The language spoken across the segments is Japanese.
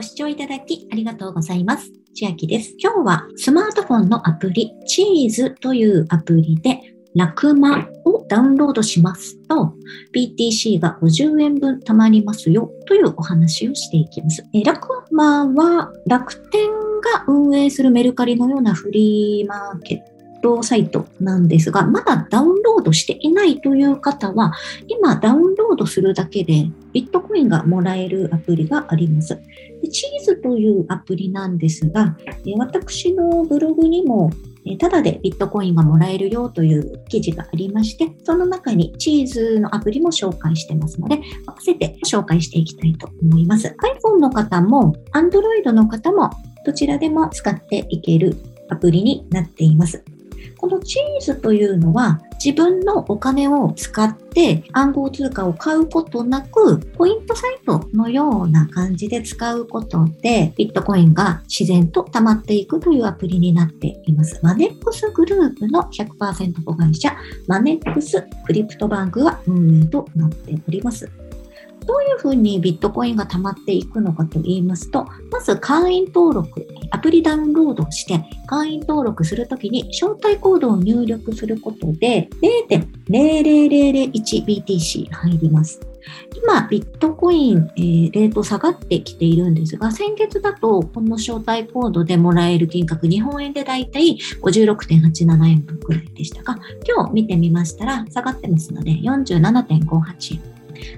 ご視聴いただきありがとうございます。千秋です。今日はスマートフォンのアプリ、チーズというアプリで、ラクマをダウンロードしますと、BTC が50円分貯まりますよというお話をしていきます。えラクマは楽天が運営するメルカリのようなフリーマーケットサイトなんですが、まだダウンロードしていないという方は、今ダウンロードするだけでビットコインがもらえるアプリがあります。でチーズというアプリなんですが、え私のブログにもただでビットコインがもらえるよという記事がありまして、その中にチーズのアプリも紹介してますので、合わせて紹介していきたいと思います。iPhone の方も Android の方もどちらでも使っていけるアプリになっています。このチーズというのは自分のお金を使って暗号通貨を買うことなく、ポイントサイトのような感じで使うことで、ビットコインが自然と溜まっていくというアプリになっています。マネックスグループの100%子会社、マネックスクリプトバンクが運営となっております。どういうふうにビットコインが溜まっていくのかと言いますと、まず会員登録、アプリダウンロードして会員登録するときに招待コードを入力することで 0.00001BTC 入ります。今、ビットコイン、えー、レート下がってきているんですが、先月だとこの招待コードでもらえる金額、日本円でだいたい56.87円分くらいでしたが、今日見てみましたら下がってますので47.58円。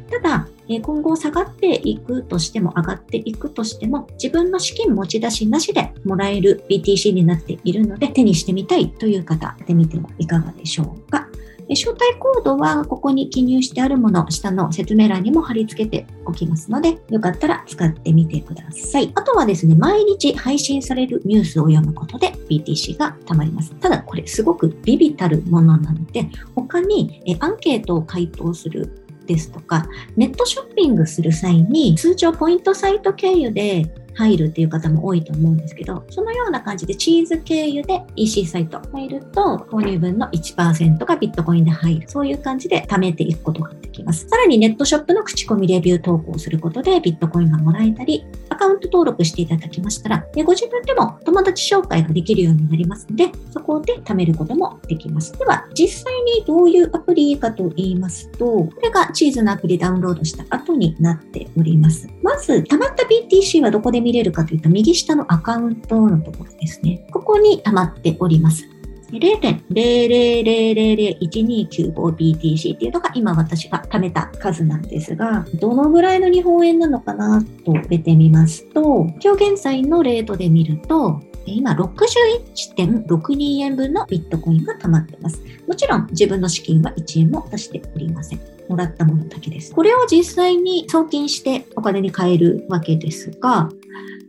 ただ、今後下がっていくとしても上がっていくとしても自分の資金持ち出しなしでもらえる BTC になっているので手にしてみたいという方、やってみてはいかがでしょうか。招待コードはここに記入してあるもの、下の説明欄にも貼り付けておきますので、よかったら使ってみてください。あとはですね、毎日配信されるニュースを読むことで BTC が貯まります。ただこれすごくビビたるものなので、他にアンケートを回答するですとか、ネットショッピングする際に通常ポイントサイト経由で入るっていう方も多いと思うんですけど、そのような感じでチーズ経由で EC サイト入ると、購入分の1%がビットコインで入る。そういう感じで貯めていくことができます。さらにネットショップの口コミレビュー投稿することでビットコインがもらえたり、カウント登録していただきましたら、ご自分でも友達紹介ができるようになりますので、そこで貯めることもできます。では、実際にどういうアプリかと言いますと、これがチーズのアプリダウンロードした後になっております。まず、溜まった BTC はどこで見れるかというと、右下のアカウントのところですね。ここに溜まっております。0.00001295BTC っていうのが今私が貯めた数なんですが、どのぐらいの日本円なのかなと出てみますと、今日現在のレートで見ると、今61.62円分のビットコインが貯まってます。もちろん自分の資金は1円も出しておりません。もらったものだけです。これを実際に送金してお金に換えるわけですが、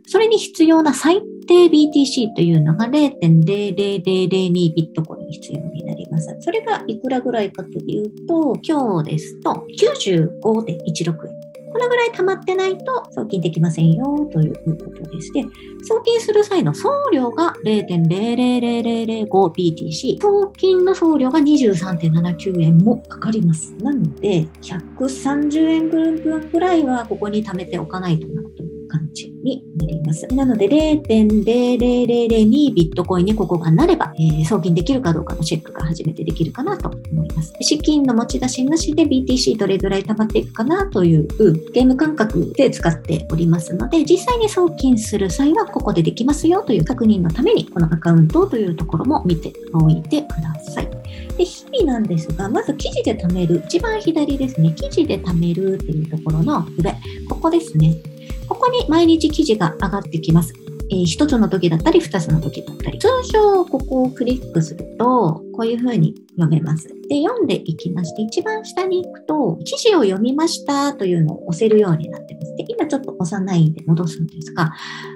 それに必要な最低 BTC というのが0.00002ビットコイン必要になります。それがいくらぐらいかというと、今日ですと95.16円。これぐらい溜まってないと送金できませんよということでして、送金する際の送料が 0.00005BTC、送金の送料が23.79円もかかります。なので、130円分ぐらいはここに貯めておかないとなという感じになります。なので0.0002ビットコインにここがなれば、えー、送金できるかどうかのチェックが初めてできるかなと思います。資金の持ち出しなしで BTC どれぐらい貯まっていくかなというゲーム感覚で使っておりますので、実際に送金する際はここでできますよという確認のためにこのアカウントというところも見ておいてください。で日々なんですが、まず記事で貯める、一番左ですね、記事で貯めるっていうところの上、ここですね。ここに毎日記事が上がってきます。えー、1つの時だったり2つの時だったり。通常ここをクリックすると、こういうふうに読めます。で、読んでいきまして、一番下に行くと、記事を読みましたというのを押せるようになってます。で、今ちょっと押さないで戻すんですが、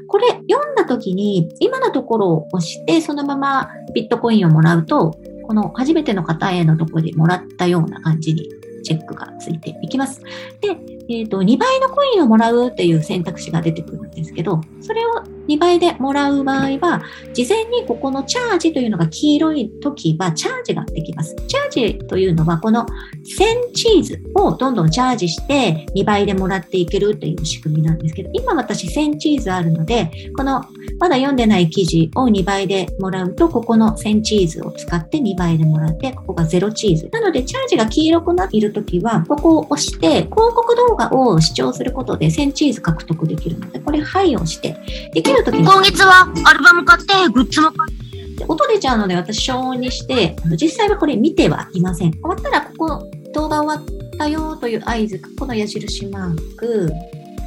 これ読んだ時に、今のところを押して、そのままビットコインをもらうと、この初めての方へのところでもらったような感じにチェックがついていきます。で、えっ、ー、と、2倍のコインをもらうっていう選択肢が出てくるんですけど、それを2倍でもらう場合は、事前にここのチャージというのが黄色い時はチャージができます。チャージというのは、この1000チーズをどんどんチャージして2倍でもらっていけるという仕組みなんですけど、今私1000チーズあるので、このまだ読んでない記事を2倍でもらうと、ここの1000チーズを使って2倍でもらって、ここが0チーズ。なので、チャージが黄色くなっているときは、ここを押して、広告動画を視聴することで1000チーズ獲得できるので、これ、はいをして、できるときに。今月はアルバム買って、グッズも買って。音出ちゃうので私、消音にして、実際はこれ見てはいません。終わったら、ここ、動画終わったよという合図、この矢印マーク、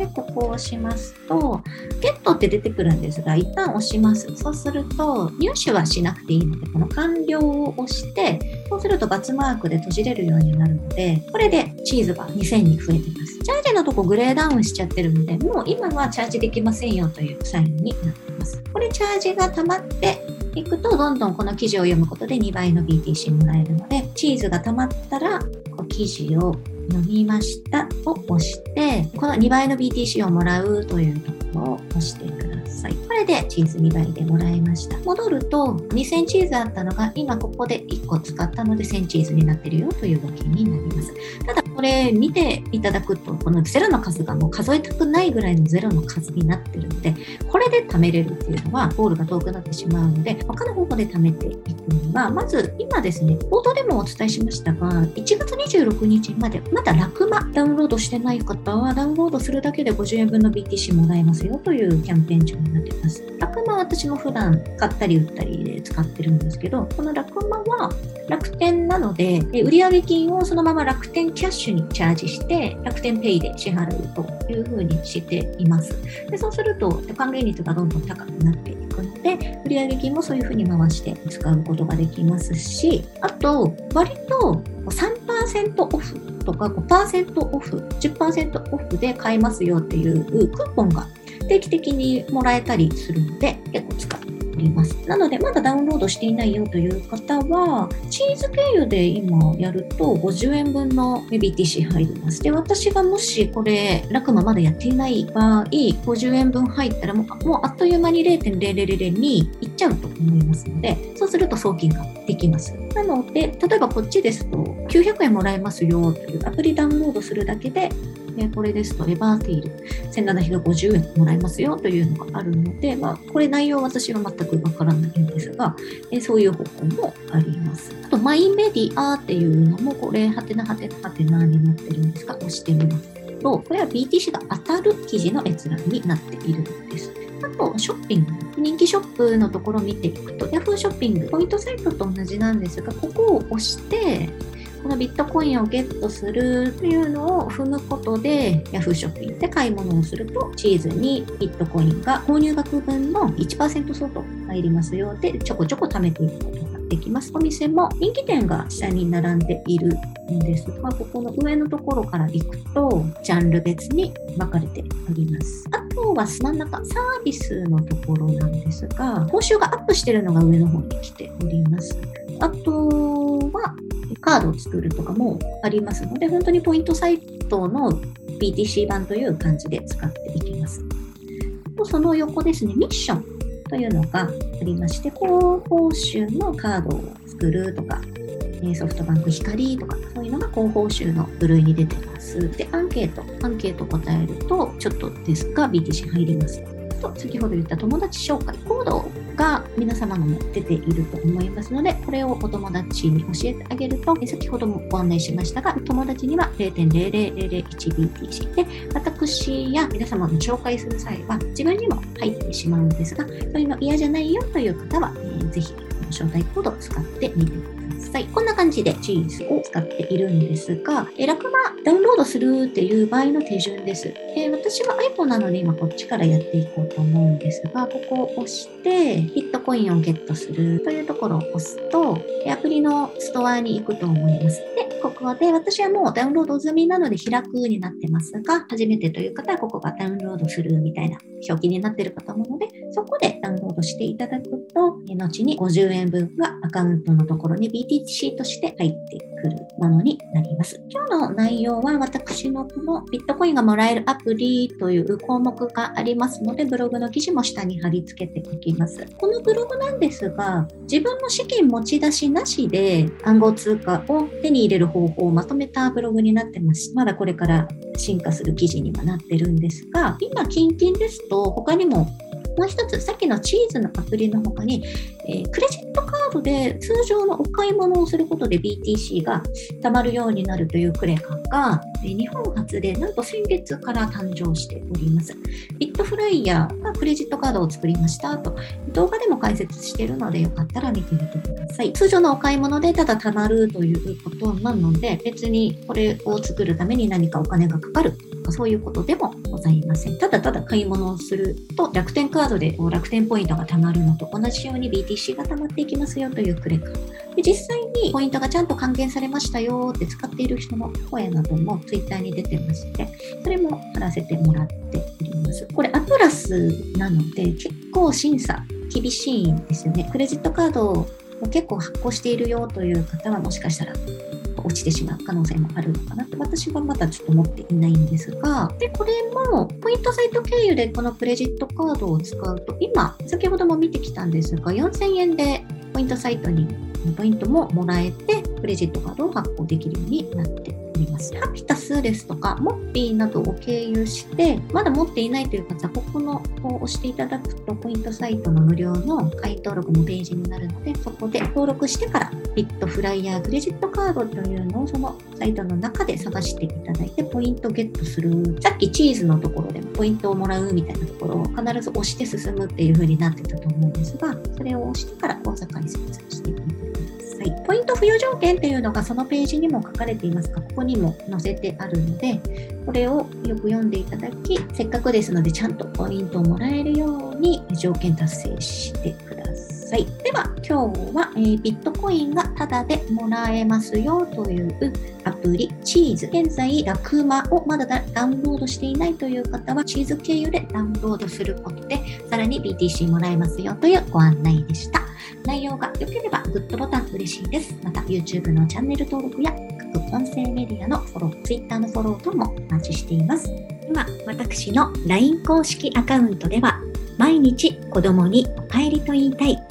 で、ここを押しますと、ゲットって出てくるんですが、一旦押します。そうすると、入手はしなくていいので、この完了を押して、そうするとバツマークで閉じれるようになるので、これでチーズが2000に増えてます。チャージのとこグレーダウンしちゃってるので、もう今はチャージできませんよというサインになっています。これチャージが溜まっていくと、どんどんこの記事を読むことで2倍の BTC もらえるので、チーズが溜まったら、こう記事を読みましたを押して、この2倍の BTC をもらうというところを押してください。これでチーズ2倍でもらいました。戻ると、2000チーズあったのが、今ここで1個使ったので1000チーズになってるよという動きになります。ただ、これ見ていただくと、このゼロの数がもう数えたくないぐらいのゼロの数になってるので、これで貯めれるっていうのは、ゴールが遠くなってしまうので、他の方法で貯めていくには、まず今ですね、冒頭でもお伝えしましたが、1月26日まで、まだラクマダウンロードしてない方は、ダウンロードするだけで50円分の BTC もらえますよというキャンペーン中になってます。ラクマは私も普段買ったり売ったりで使ってるんですけど、このラクマは楽天なので、売上金をそのまま楽天キャッシュにチャージして、楽天ペイで支払うというふうにしています。でそうすると、還元率がどんどん高くなっていくので、売上金もそういうふうに回して使うことができますし、あと、割と3%オフとか5%オフ、10%オフで買えますよっていうクーポンが定期的にもらえたりするので、結構使っております。なので、まだダウンロードしていないよという方は、チーズ経由で今やると50円分の BTC 入ります。で、私がもしこれ、ラクマまだやっていない場合、50円分入ったらもうもうあっという間に0.0002いっちゃうと思いますので、そうすると送金ができます。なので、例えばこっちですと900円もらえますよというアプリダウンロードするだけででこれですと、エバーテイル1750円もらえますよというのがあるので、まあ、これ内容は私は全くわからないんですが、えそういう方法もあります。あと、マイメディアっていうのも、これ、はてなはてなはてなになってるんですが、押してみますと、これは BTC が当たる記事の閲覧になっているんです。あと、ショッピング。人気ショップのところを見ていくと、Yahoo ショッピング、ポイントサイトと同じなんですが、ここを押して、このビットコインをゲットするというのを踏むことで Yahoo ショッピングで買い物をするとチーズにビットコインが購入額分の1%相当入りますよでちょこちょこ貯めていくことができます。お店も人気店が下に並んでいるんですが、ここの上のところから行くと、ジャンル別に分かれております。あとは真ん中、サービスのところなんですが、報酬がアップしてるのが上の方に来ております。あと、カードを作るとかもありますので、本当にポイントサイトの BTC 版という感じで使っていきます。とその横ですね、ミッションというのがありまして、高報酬のカードを作るとか、ソフトバンク光とか、そういうのが高報酬の部類に出てます。で、アンケート、アンケート答えると、ちょっとですが BTC 入ります。と、先ほど言った友達紹介、コードが皆様のも出ていると思いますので、これをお友達に教えてあげると、先ほどもご案内しましたが、友達には 0.00001BTC で、私や皆様の紹介する際は自分にも入ってしまうんですが、そういうの嫌じゃないよという方は、えー、ぜひ、招待コードを使ってみてください。さい。こんな感じでチーズを使っているんですが、えラクマダウンロードするっていう場合の手順です。え、私は iPhone なので今こっちからやっていこうと思うんですが、ここを押して、ヒットコインをゲットするというところを押すと、アプリのストアに行くと思います。で、ここで私はもうダウンロード済みなので開くになってますが、初めてという方はここがダウンロードするみたいな表記になっているかと思うので、そこでダウンロードしていただくと、後に50円分がアカウントのところに BTC として入ってくるものになります。今日の内容は私のこのビットコインがもらえるアプリという項目がありますので、ブログの記事も下に貼り付けておきます。このブログなんですが、自分の資金持ち出しなしで暗号通貨を手に入れる方法をまとめたブログになってます。まだこれから進化する記事にはなってるんですが、今、近々ですと他にももう一つ、さっきのチーズのアプリの他に、えー、クレジットカードで通常のお買い物をすることで BTC が貯まるようになるというクレカが、日本初でなんと先月から誕生しております。ビットフライヤーがクレジットカードを作りましたと、動画でも解説しているのでよかったら見てみてください。通常のお買い物でただ貯まるということなので、別にこれを作るために何かお金がかかるとかそういうことでもございません。ただただ買い物をすると楽天カードで楽天ポイントが貯まるのと同じように BTC が貯まっていきますよというクレカ。で実際にポイントがちゃんと還元されましたよって使っている人の声なども Twitter に出てまして、それも貼らせてもらっております。これアプラスなので結構審査厳しいんですよね。クレジットカードを結構発行しているよという方はもしかしたら落ちてしまう可能性もあるのかなって私はまだちょっと持っていないんですがでこれもポイントサイト経由でこのクレジットカードを使うと今先ほども見てきたんですが4000円でポイントサイトにポイントももらえてクレジットカードを発行できるようになっております。ハピタスですとか、モッピーなどを経由して、まだ持っていないという方は、ここのを押していただくと、ポイントサイトの無料の会員登録のページになるので、そこで登録してから、ビットフライヤークレジットカードというのをそのサイトの中で探していただいて、ポイントゲットする。さっきチーズのところでもポイントをもらうみたいなところを必ず押して進むっていう風になってたと思うんですが、それを押してから口座開設していく。さい。ポイント付与条件というのがそのページにも書かれていますが、ここにも載せてあるので、これをよく読んでいただき、せっかくですのでちゃんとポイントをもらえるように条件達成してくださいさい。では、今日は、えー、ビットコインがタダでもらえますよというアプリ、チーズ。現在、ラクマをまだダウンロードしていないという方は、チーズ経由でダウンロードすることで、さらに BTC もらえますよというご案内でした。内容が良ければグッドボタン嬉しいです。また YouTube のチャンネル登録や各音声メディアのフォロー、Twitter のフォローともお待ちしています。今、私の LINE 公式アカウントでは毎日子供にお帰りと言いたい